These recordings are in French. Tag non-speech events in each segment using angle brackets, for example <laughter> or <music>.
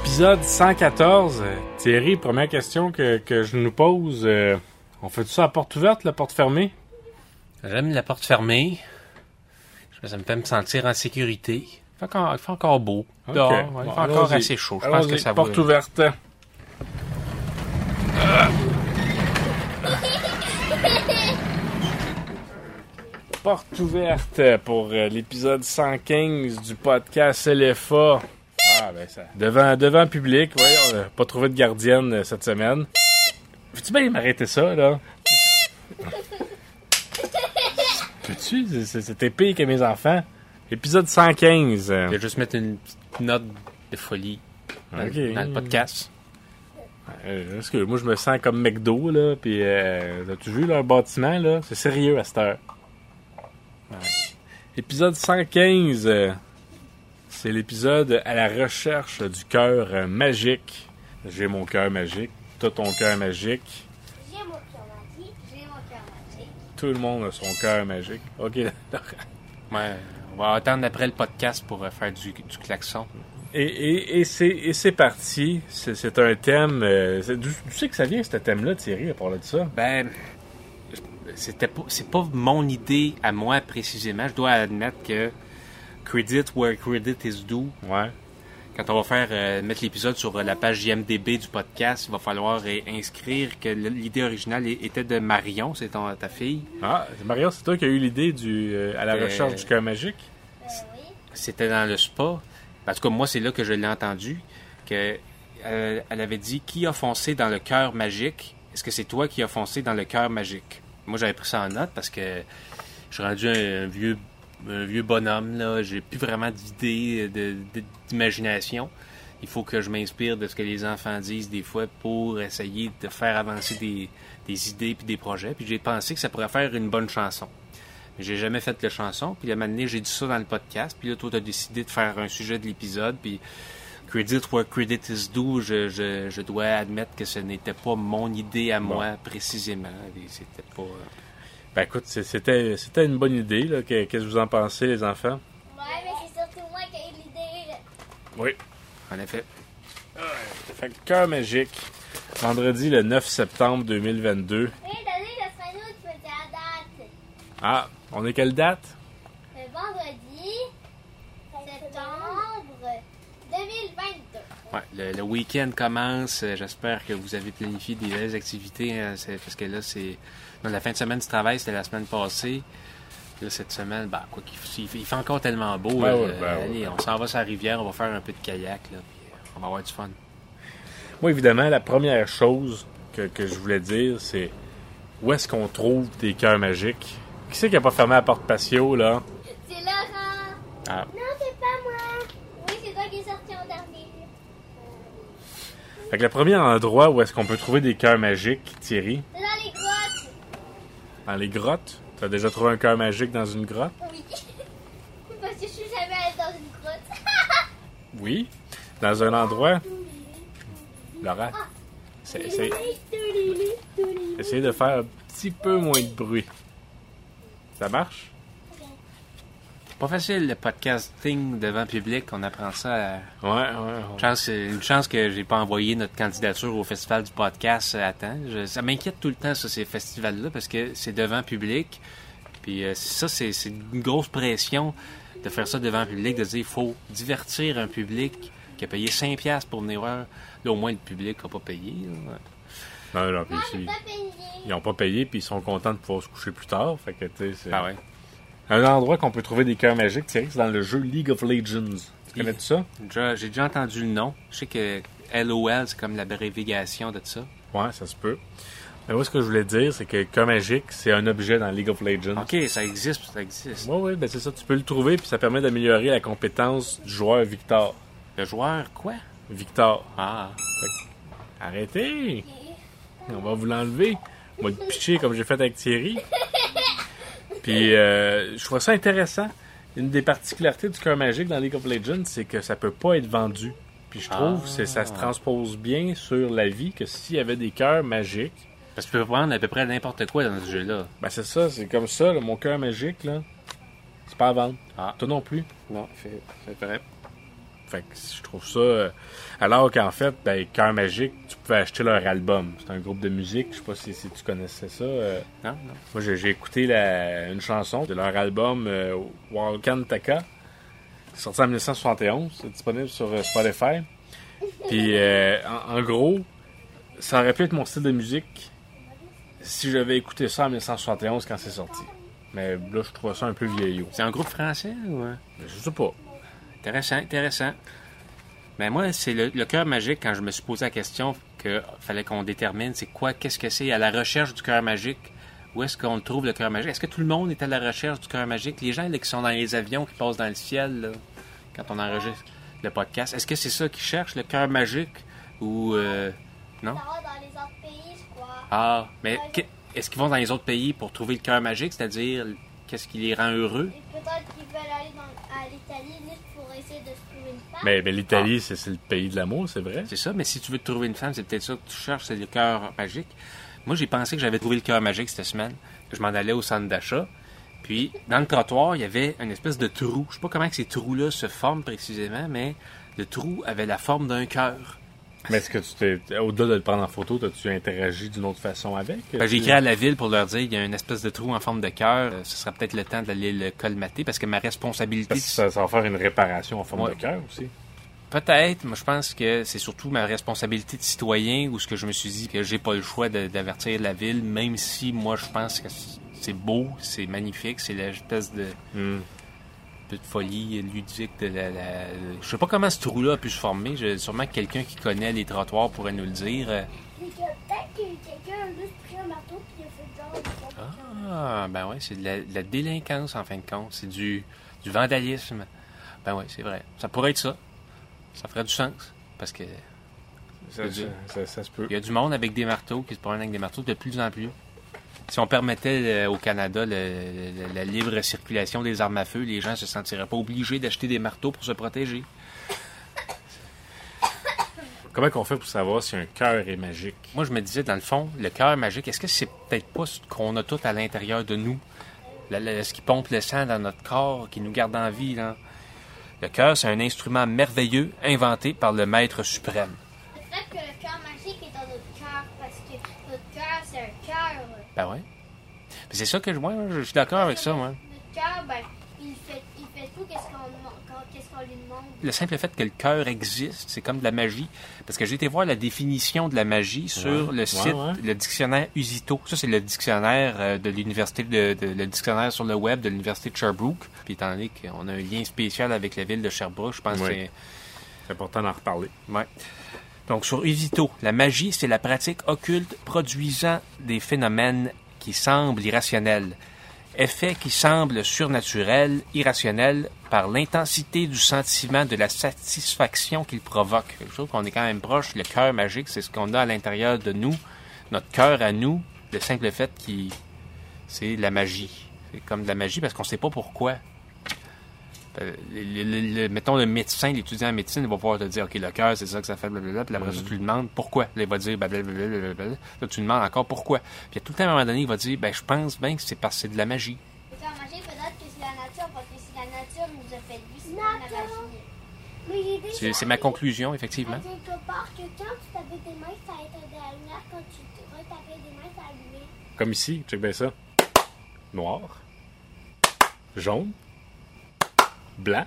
Épisode 114. Euh, Thierry, première question que, que je nous pose. euh, on fait tout ça à porte ouverte, la porte fermée? J'aime la porte fermée. Ça me fait me sentir en sécurité. Il fait encore, il fait encore beau. Dehors, il fait encore assez chaud. Je pense que ça porte va. ouverte. Ah. Porte ouverte pour euh, l'épisode 115 du podcast LFA. Ah, ben ça. Devant, devant public, oui, on n'a pas trouvé de gardienne euh, cette semaine. Veux-tu bien m'arrêter ça, là? Peux-tu? C'était pire que mes enfants. Épisode 115. euh, Je vais juste mettre une petite note de folie dans, Ok. dans le podcast. Euh, parce que moi, je me sens comme McDo, là. Puis, euh, as-tu vu leur bâtiment, là? C'est sérieux à cette heure. Ouais. Épisode 115. euh, c'est l'épisode à la recherche du cœur magique. J'ai mon cœur magique. T'as ton cœur magique. J'ai mon cœur magique, j'ai mon cœur magique. Tout le monde a son cœur magique. OK. <laughs> Ouais, on va attendre après le podcast pour euh, faire du, du klaxon. Et, et, et c'est et c'est parti. C'est un thème... euh, d'où c'est que ça vient, ce thème-là, Thierry, à parler de ça? Ben, c'était pas, c'est pas mon idée à moi précisément. Je dois admettre que credit where credit is due. Ouais. Quand on va faire euh, mettre l'épisode sur euh, la page JMDB du podcast, il va falloir euh, inscrire que l'idée originale était de Marion, c'est ton- ta fille. Ah, Mario, c'est toi qui as eu l'idée du euh, à la recherche du cœur magique? Oui. C'était dans le spa. En tout cas, moi, c'est là que je l'ai entendu. Que, euh, elle avait dit Qui a foncé dans le cœur magique? Est-ce que c'est toi qui as foncé dans le cœur magique? Moi, j'avais pris ça en note parce que je suis rendu un, un vieux, un vieux bonhomme. là. J'ai plus vraiment d'idées, d'imagination. Il faut que je m'inspire de ce que les enfants disent des fois pour essayer de faire avancer des, des idées puis des projets. Puis j'ai pensé que ça pourrait faire une bonne chanson. Mais J'ai jamais fait de chanson. Puis à un moment donné, j'ai dit ça dans le podcast. Puis là, toi, t'as décidé de faire un sujet de l'épisode. Puis credit where credit is due, je, je, je dois admettre que ce n'était pas mon idée à moi précisément. C'était pas... euh, Ben écoute, c'était c'était une bonne idée. là. Qu'est-ce que vous en pensez, les enfants? Ouais, mais c'est surtout moi qui ai eu l'idée. Oui. En effet. Fait que cœur magique. Vendredi le 9 septembre 2022. Oui, donné, le nous qui faisait la date. Ah, on est quelle date? Le vendredi, septembre 2022. Ouais, le, le week-end commence. Euh, J'espère que vous avez planifié des belles activités. hein, c'est- parce que là, c'est. dans la fin de semaine du travail, c'était la semaine passée. Là, cette semaine, bah, quoi qu'il il, fait- il fait encore tellement beau. Ben là, euh, ben allez, ben on s'en va sur la rivière, on va faire un peu de kayak. Là, puis, euh, on va avoir du fun. Moi, évidemment, la première chose que, que je voulais dire, c'est où est-ce qu'on trouve des cœurs magiques? Qui c'est qui a pas fermé la porte patio, là? C'est Laurent. Ah. Non, c'est pas moi. Oui, c'est toi qui es sorti en dernier. Fait que le premier endroit où est-ce qu'on peut trouver des cœurs magiques, Thierry? Dans les grottes. Dans les grottes? T'as déjà trouvé un cœur magique dans une grotte? Oui. <laughs> Parce que je suis jamais allée dans une grotte. <laughs> Oui. Dans un endroit? Laurent, c'est- c'est- essayez de faire un petit peu moins de bruit. Ça marche? Pas facile le podcasting devant public, on apprend ça. à- Ouais, ouais. Une chance, une chance que j'ai pas envoyé notre candidature au festival du podcast à temps. Je- ça m'inquiète tout le temps, ça, ces festivals-là, parce que c'est devant public. Puis euh, ça, c'est une grosse pression de faire ça devant public, de dire il faut divertir un public qui a payé 5$ piastres pour venir voir. Là, au moins, le public n'a pas payé. là. Non, non, puis ils n'ont pas payé, puis ils sont contents de pouvoir se coucher plus tard. Fait que, tu sais, c'est Ah ouais. Un endroit qu'on peut trouver des cœurs magiques, Thierry, c'est dans le jeu League of Legends. Tu connais ça? Déjà- J'ai déjà entendu le nom. Je sais que LOL, c'est comme l'abréviation de ça. Ouais, ça se peut. Mais moi, ce que je voulais dire, c'est que cœur magique, c'est un objet dans League of Legends. Ok, ça existe, ça existe. Oui, oui, ben c'est ça. Tu peux le trouver, puis ça permet d'améliorer la compétence du joueur Victor. Le joueur, quoi? Victor. Ah. Arrêtez! On va vous l'enlever. On va le pitcher comme j'ai fait avec Thierry. Puis, euh, je trouve ça intéressant. Une des particularités du cœur magique dans League of Legends, c'est que ça peut pas être vendu. Puis je trouve que ça se transpose bien sur la vie que s'il y avait des cœurs magiques, Parce que tu peux prendre à peu près n'importe quoi dans ce jeu-là. ben c'est ça, c'est comme ça, là, mon cœur magique, là, c'est pas à vendre. Ah. Toi non plus. Non, c'est vrai. Fait que je trouve ça. euh, alors qu'en fait, ben, Cœur Magique, tu pouvais acheter leur album. C'est un groupe de musique. Je sais pas si, si tu connaissais ça. euh. Non, non. Moi, j'ai écouté la- une chanson de leur album euh, Walkan Taka. C'est sorti en 1971. C'est disponible sur euh, Spotify. Puis, euh, en, en gros, ça aurait pu être mon style de musique si j'avais écouté ça en 1971 quand c'est sorti. Mais là, je trouve ça un peu vieillot. C'est un groupe français ou. Mais Je sais pas. Intéressant, intéressant. Mais moi, c'est le, le cœur magique, quand je me suis posé la question qu'il fallait qu'on détermine c'est quoi, qu'est-ce que c'est à la recherche du cœur magique? Où est-ce qu'on le trouve, le cœur magique? Est-ce que tout le monde est à la recherche du cœur magique? Les gens là, qui sont dans les avions, qui passent dans le ciel, là, quand on enregistre le podcast, est-ce que c'est ça qu'ils cherchent, le cœur magique? Ou. euh, non? Ça va dans les autres pays, je crois. Ah, mais est-ce qu'ils vont dans les autres pays pour trouver le cœur magique? C'est-à-dire, qu'est-ce qui les rend heureux? Peut-être veulent aller dans, à l'Italie juste pour essayer de se trouver une femme. Mais, mais l'Italie, c'est c'est le pays de l'amour, c'est vrai. C'est ça, mais si tu veux te trouver une femme, c'est peut-être ça que tu cherches, c'est le cœur magique. Moi, j'ai pensé que j'avais trouvé le cœur magique cette semaine. Je m'en allais au centre d'achat. Puis, dans le trottoir, il y avait une espèce de trou. Je sais pas comment que ces trous-là se forment précisément, mais le trou avait la forme d'un cœur. Mais est-ce que tu t'es. Au-delà de le prendre en photo, as-tu interagi d'une autre façon avec? Ben, j'ai écrit à la ville pour leur dire qu'il y a une espèce de trou en forme de cœur. Euh, Ce sera peut-être le temps d'aller le colmater parce que ma responsabilité. Parce que ça, ça va faire une réparation en forme Ouais. de cœur aussi. Peut-être, moi je pense que c'est surtout ma responsabilité de citoyen ou ce que je me suis dit que j'ai pas le choix d'avertir la ville, même si moi je pense que c'est beau, c'est magnifique, c'est l'espèce de Hmm. Peu de folie ludique de la, la- Je sais pas comment ce trou-là a pu se former. Je, sûrement que quelqu'un qui connaît les trottoirs pourrait nous le dire. Et peut-être que quelqu'un a juste pris un marteau il a fait genre. Ah, ben ouais, c'est de la, de la délinquance en fin de compte. C'est du, du vandalisme. Ben ouais, c'est vrai. Ça pourrait être ça. Ça ferait du sens. Parce que Ça, veux dire. ça- ça- ça se peut. Il y a du monde avec des marteaux qui se promènent avec des marteaux de plus en plus. Si on permettait euh, au Canada le- le- la libre circulation des armes à feu, les gens se sentiraient pas obligés d'acheter des marteaux pour se protéger. Comment qu'on fait pour savoir si un cœur est magique? Moi, je me disais, dans le fond, le cœur magique, est-ce que c'est peut-être pas ce qu'on a tout à l'intérieur de nous? Le- le- ce qui pompe le sang dans notre corps, qui nous garde en vie, là? Le cœur, c'est un instrument merveilleux inventé par le Maître suprême. Peut-être que le cœur magique est dans notre cœur parce que notre cœur c'est un cœur. Ben ouais. C'est ça que je, moi, je suis d'accord avec ça, moi. Notre cœur, ben, il fait, il fait tout qu'est-ce qu'on lui demande? le simple fait que le cœur existe, c'est comme de la magie. Parce que j'ai été voir la définition de la magie sur Ouais, le site, ouais. le dictionnaire Usito. Ça, c'est le dictionnaire euh, de l'université, de, de- le dictionnaire sur le web de l'université de Sherbrooke. Puis étant donné qu'on a un lien spécial avec la ville de Sherbrooke, je pense Ouais. que c'est... C'est important d'en reparler. Ouais. Donc, sur Usito, la magie, c'est la pratique occulte produisant des phénomènes qui semblent irrationnels. Effets qui semblent surnaturels, irrationnels, par l'intensité du sentiment de la satisfaction qu'ils provoquent. Je trouve qu'on est quand même proche. Le cœur magique, c'est ce qu'on a à l'intérieur de nous. Notre cœur à nous, le simple fait qui c'est la magie. C'est comme de la magie parce qu'on ne sait pas pourquoi. Euh, le- le- le- mettons le médecin, l'étudiant en médecine, il va pouvoir te dire, OK, le cœur, c'est ça que ça fait, blablabla. Puis après ça, tu lui demandes pourquoi. Là, il va dire, blablabla. Là, tu lui demandes encore pourquoi. Puis à tout le temps, à un moment donné, il va dire, ben, je pense bien que c'est parce que c'est de la magie. C'est la nature parce que si la nature nous a fait vivre, c'est pas la magie. Mais j'ai déjà C'est c'est ma conclusion, effectivement. Comme ici, check bien ça. Noir. Jaune. Blanc.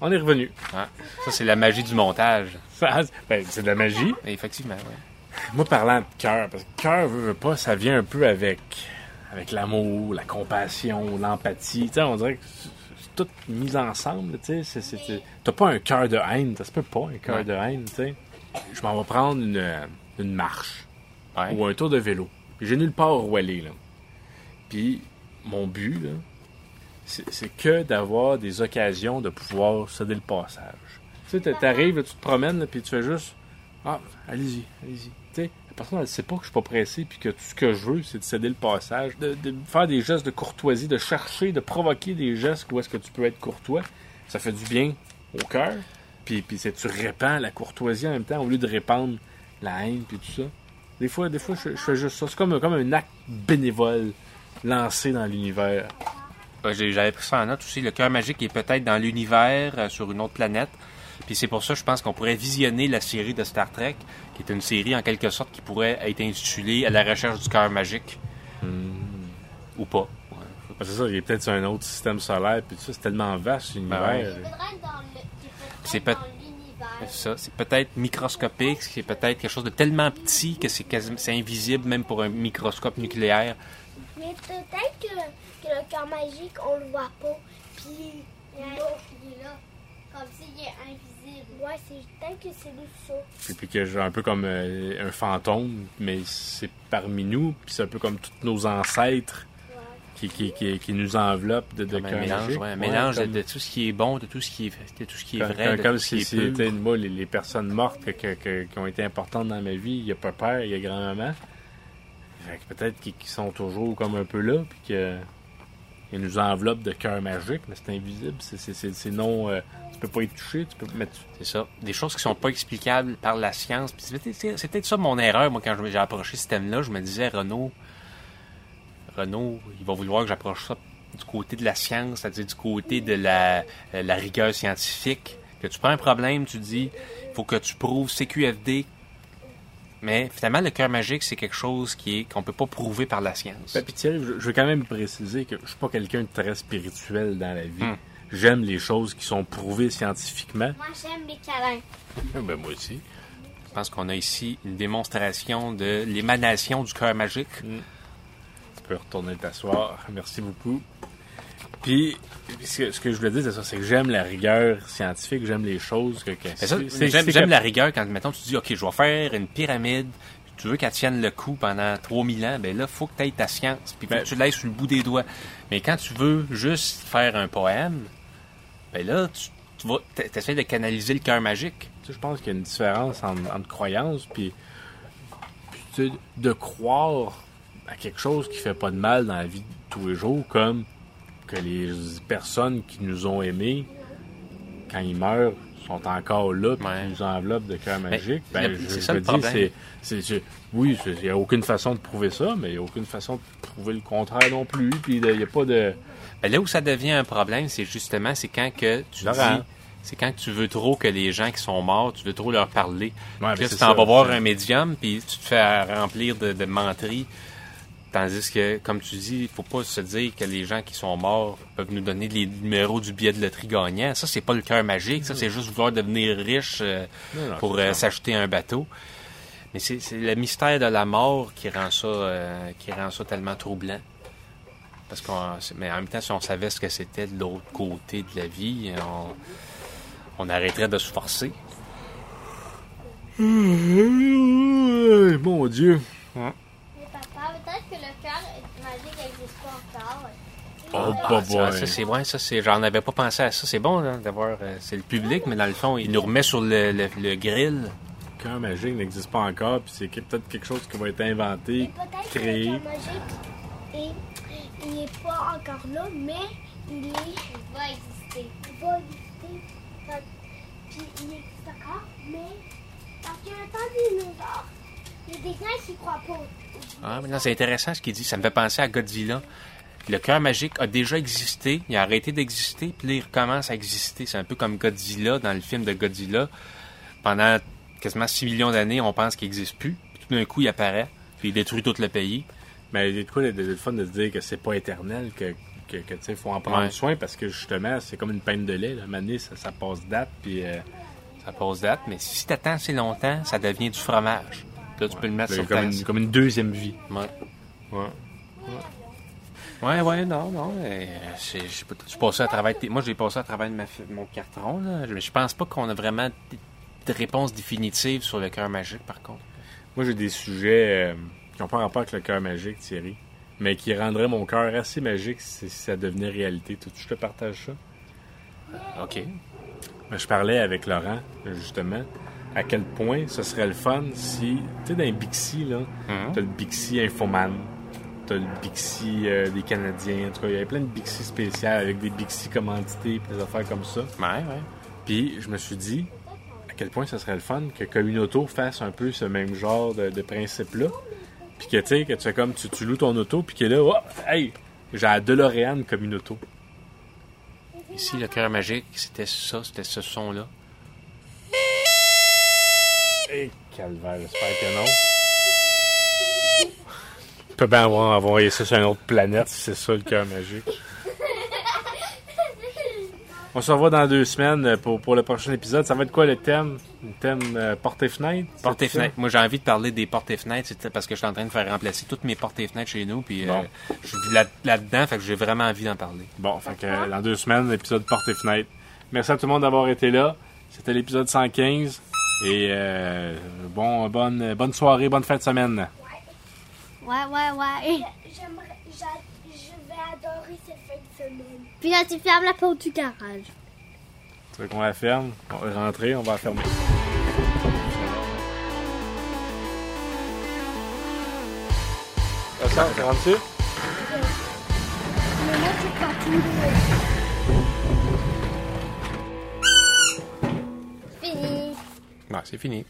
On est revenu. Ah, ça, c'est la magie du montage. Ben, c'est de la magie. Effectivement, ouais. Moi, parlant de cœur, parce que cœur, veut, veut pas, ça vient un peu avec, avec l'amour, la compassion, l'empathie. Tu on dirait que c'est tout mis ensemble, tu T'as pas un cœur de haine, ça se peut pas, un cœur Ouais. de haine, tu sais. Je m'en vais prendre une, une marche Ouais. ou un tour de vélo. J'ai nulle part où aller, là. Puis mon but, là, c'est que d'avoir des occasions de pouvoir céder le passage. Tu sais, t'a- t'arrives, tu te promènes, puis tu fais juste Ah, allez-y, allez-y. Tu sais, la personne, elle sait pas que je suis pas pressé, puis que tout ce que je veux, c'est de céder le passage, de, faire des gestes de courtoisie, de chercher, de provoquer des gestes où est-ce que tu peux être courtois. Ça fait du bien au cœur. Puis, puis tu répands la courtoisie en même temps, au lieu de répandre la haine, puis tout ça. Des fois, des fois je, je fais juste ça. C'est comme, comme un acte bénévole lancé dans l'univers. J'ai- J'avais pris ça en note aussi. Le cœur magique est peut-être dans l'univers, euh, sur une autre planète. Puis c'est pour ça, je pense qu'on pourrait visionner la série de Star Trek, qui est une série en quelque sorte qui pourrait être intitulée À la recherche du cœur magique. Ou pas. Ouais. C'est ça, il est peut-être sur un autre système solaire, puis tout ça, c'est tellement vaste, l'univers. Ben ouais. C'est l'univers. Ça. C'est peut-être microscopique, c'est peut-être quelque chose de tellement petit que c'est quasi- c'est invisible même pour un microscope nucléaire. Mais peut-être le cœur magique, on le voit pas. Puis, Il y a un autre qui est là. Comme s'il est invisible. ouais, c'est peut-être que c'est lui ça. Puis, puis que j'ai un peu comme euh, un fantôme, mais c'est parmi nous, puis c'est un peu comme tous nos ancêtres qui, qui, qui, qui nous enveloppent de, de Comme un mélange, ouais, un Ouais, mélange de- comme- de, tout ce qui est bon, de tout ce qui est, de tout ce qui est Comme, vrai, comme- de comme tout ce qui si c'était moi, les, les personnes mortes que- que- que- qui ont été importantes dans ma vie. Il y a pas père, il y a grand-maman. Fait que Peut-être qu'ils qu'ils sont toujours comme un peu là, puis que ils nous enveloppent de cœur magique, mais c'est invisible. C'est- non. euh, tu peux pas y toucher, tu peux C'est ça. Des choses qui sont pas explicables par la science. C'est peut-être- ça mon erreur, moi, quand j'ai approché ce thème-là. Je me disais, Renaud, Renaud, il va vouloir que j'approche ça du côté de la science, c'est-à-dire du côté de la, euh, la rigueur scientifique. Que tu prends un problème, tu dis, il faut que tu prouves CQFD. Mais finalement, le cœur magique, c'est quelque chose qui est qu'on peut pas prouver par la science. Ben, puis Thierry, je, je veux quand même préciser que je suis pas quelqu'un de très spirituel dans la vie. Hmm. J'aime les choses qui sont prouvées scientifiquement. Moi, j'aime les câlins. Ben, moi aussi. Je pense qu'on a ici une démonstration de l'émanation du cœur magique. Tu peux retourner t'asseoir. Merci beaucoup. Puis, ce que, je voulais dire, c'est ça, c'est que j'aime la rigueur scientifique, j'aime les choses que... que J'aime la rigueur quand, mettons, tu dis, OK, je vais faire une pyramide, tu veux qu'elle tienne le coup pendant 3000 ans, ben là, faut que tu aies ta science, puis Ben- que tu l'ailles sur le bout des doigts. Mais quand tu veux juste faire un poème, ben là, tu, tu vas, essaies de canaliser le cœur magique. Tu sais, je pense qu'il y a une différence entre, entre croyance puis, puis, tu sais, de croire à quelque chose qui fait pas de mal dans la vie de tous les jours, comme que les personnes qui nous ont aimés, quand ils meurent, sont encore là, puis Ouais. nous enveloppent de cœur magique. le- Ben, je, ça dire, problème. c'est, oui, il n'y a aucune façon de prouver ça, mais il n'y a aucune façon de prouver le contraire non plus. Puis il n'y a pas de. Ben là où ça devient un problème, c'est justement, c'est quand que tu Laurent. dis, c'est quand tu veux trop que les gens qui sont morts, tu veux trop leur parler. Ouais, Puis là, c'est tu t'en vas voir un médium, puis tu te fais remplir de, de menteries. Tandis que, comme tu dis, il faut pas se dire que les gens qui sont morts peuvent nous donner les numéros du billet de loterie gagnant. Ça, c'est pas le cœur magique. Ça, c'est juste vouloir devenir riche euh, Non, non, pour euh, s'acheter un bateau. Mais c'est le mystère de la mort qui rend ça, euh, qui rend ça tellement troublant. Parce qu'on, mais en même temps, si on savait ce que c'était de l'autre côté de la vie, on, on arrêterait de se forcer. Mon Dieu papa, peut-être que le cœur magique n'existe pas encore. Oh, Ah, vois, boy. ça c'est ouais, ça c'est j'en avais pas pensé à ça. C'est bon hein, d'avoir euh, c'est le public, mais dans le fond, il nous remet sur le, le, le grill. Le cœur magique n'existe pas encore, puis c'est que- peut-être quelque chose qui va être inventé, que créé. cœur magique, est- il n'est pas encore là, mais il est. Il va exister. Il va exister. Puis il existe encore, mais. Parce qu'il y a un temps des dinosaures. Il y a des gens qui ne croient pas. Ah, mais non, c'est intéressant ce qu'il dit. Ça me fait penser à Godzilla. Le cœur magique a déjà existé, il a arrêté d'exister, puis là, il recommence à exister. C'est un peu comme Godzilla dans le film de Godzilla. Pendant quasiment 6 millions d'années, on pense qu'il n'existe plus. Puis tout d'un coup, il apparaît, puis il détruit tout le pays. Mais il y a de quoi de fun de se dire que c'est pas éternel, que, que, que, tu sais, faut en prendre Ouais. soin parce que justement, c'est comme une peine de lait. Là. Donné, ça, ça passe date, puis. euh, Ça passe date, mais si t'attends assez longtemps, ça devient du fromage. Là, tu peux le mettre sur comme, ta... une, comme une deuxième vie. Ouais. Ouais. Ouais, ouais, non, non. je sais pas, tu passais à travers Moi, j'ai passé à travers de ma mon carton, là. Je, je pense pas qu'on a vraiment de, réponse définitive sur le cœur magique, par contre. Moi, j'ai des sujets euh, qui n'ont pas rapport avec le cœur magique, Thierry, mais qui rendraient mon cœur assez magique si, si ça devenait réalité. Tu, je te partage ça? OK. Ben, Je parlais avec Laurent, justement, à quel point ce serait le fun si, tu sais, dans les Bixi, là, Mhm. t'as le Bixi Infoman, t'as le Bixi euh, des Canadiens, en tout cas, il y avait plein de Bixi spéciales avec des Bixi commandités et des affaires comme ça. Ouais, ouais. Puis je me suis dit à quel point ce serait le fun que Communauto fasse un peu ce même genre de, de principe-là. Puis que tu sais, que tu fais comme tu, tu loues ton auto, puis que là, oh, hey, j'ai la DeLorean Communauto. Ici, le cœur magique, c'était ça, c'était ce son-là. Calvaire, j'espère que non. On peut bien avoir envoyé ça sur une autre planète si c'est ça le cœur magique. On se revoit dans deux semaines pour, pour le prochain épisode. Ça va être quoi le thème? Le thème euh, porte et fenêtre? Moi, j'ai envie de parler des portes et fenêtres, parce que je suis en train de faire remplacer toutes mes portes et fenêtres chez nous, puis euh, je suis là- là-dedans, fait que j'ai vraiment envie d'en parler. Bon, fait que euh, dans deux semaines, l'épisode porte et fenêtre. Merci à tout le monde d'avoir été là. C'était l'épisode 115. Et euh, bon, bonne, bonne soirée, bonne fin de semaine. Ouais, ouais, ouais. J'aimerais, j'a- je vais adorer cette fin de semaine. Puis là, tu fermes la porte du garage. Tu veux qu'on la ferme? On va rentrer, on va la fermer. Ça tu rentres dessus? Mais moi, je. Ouais, c'est fini.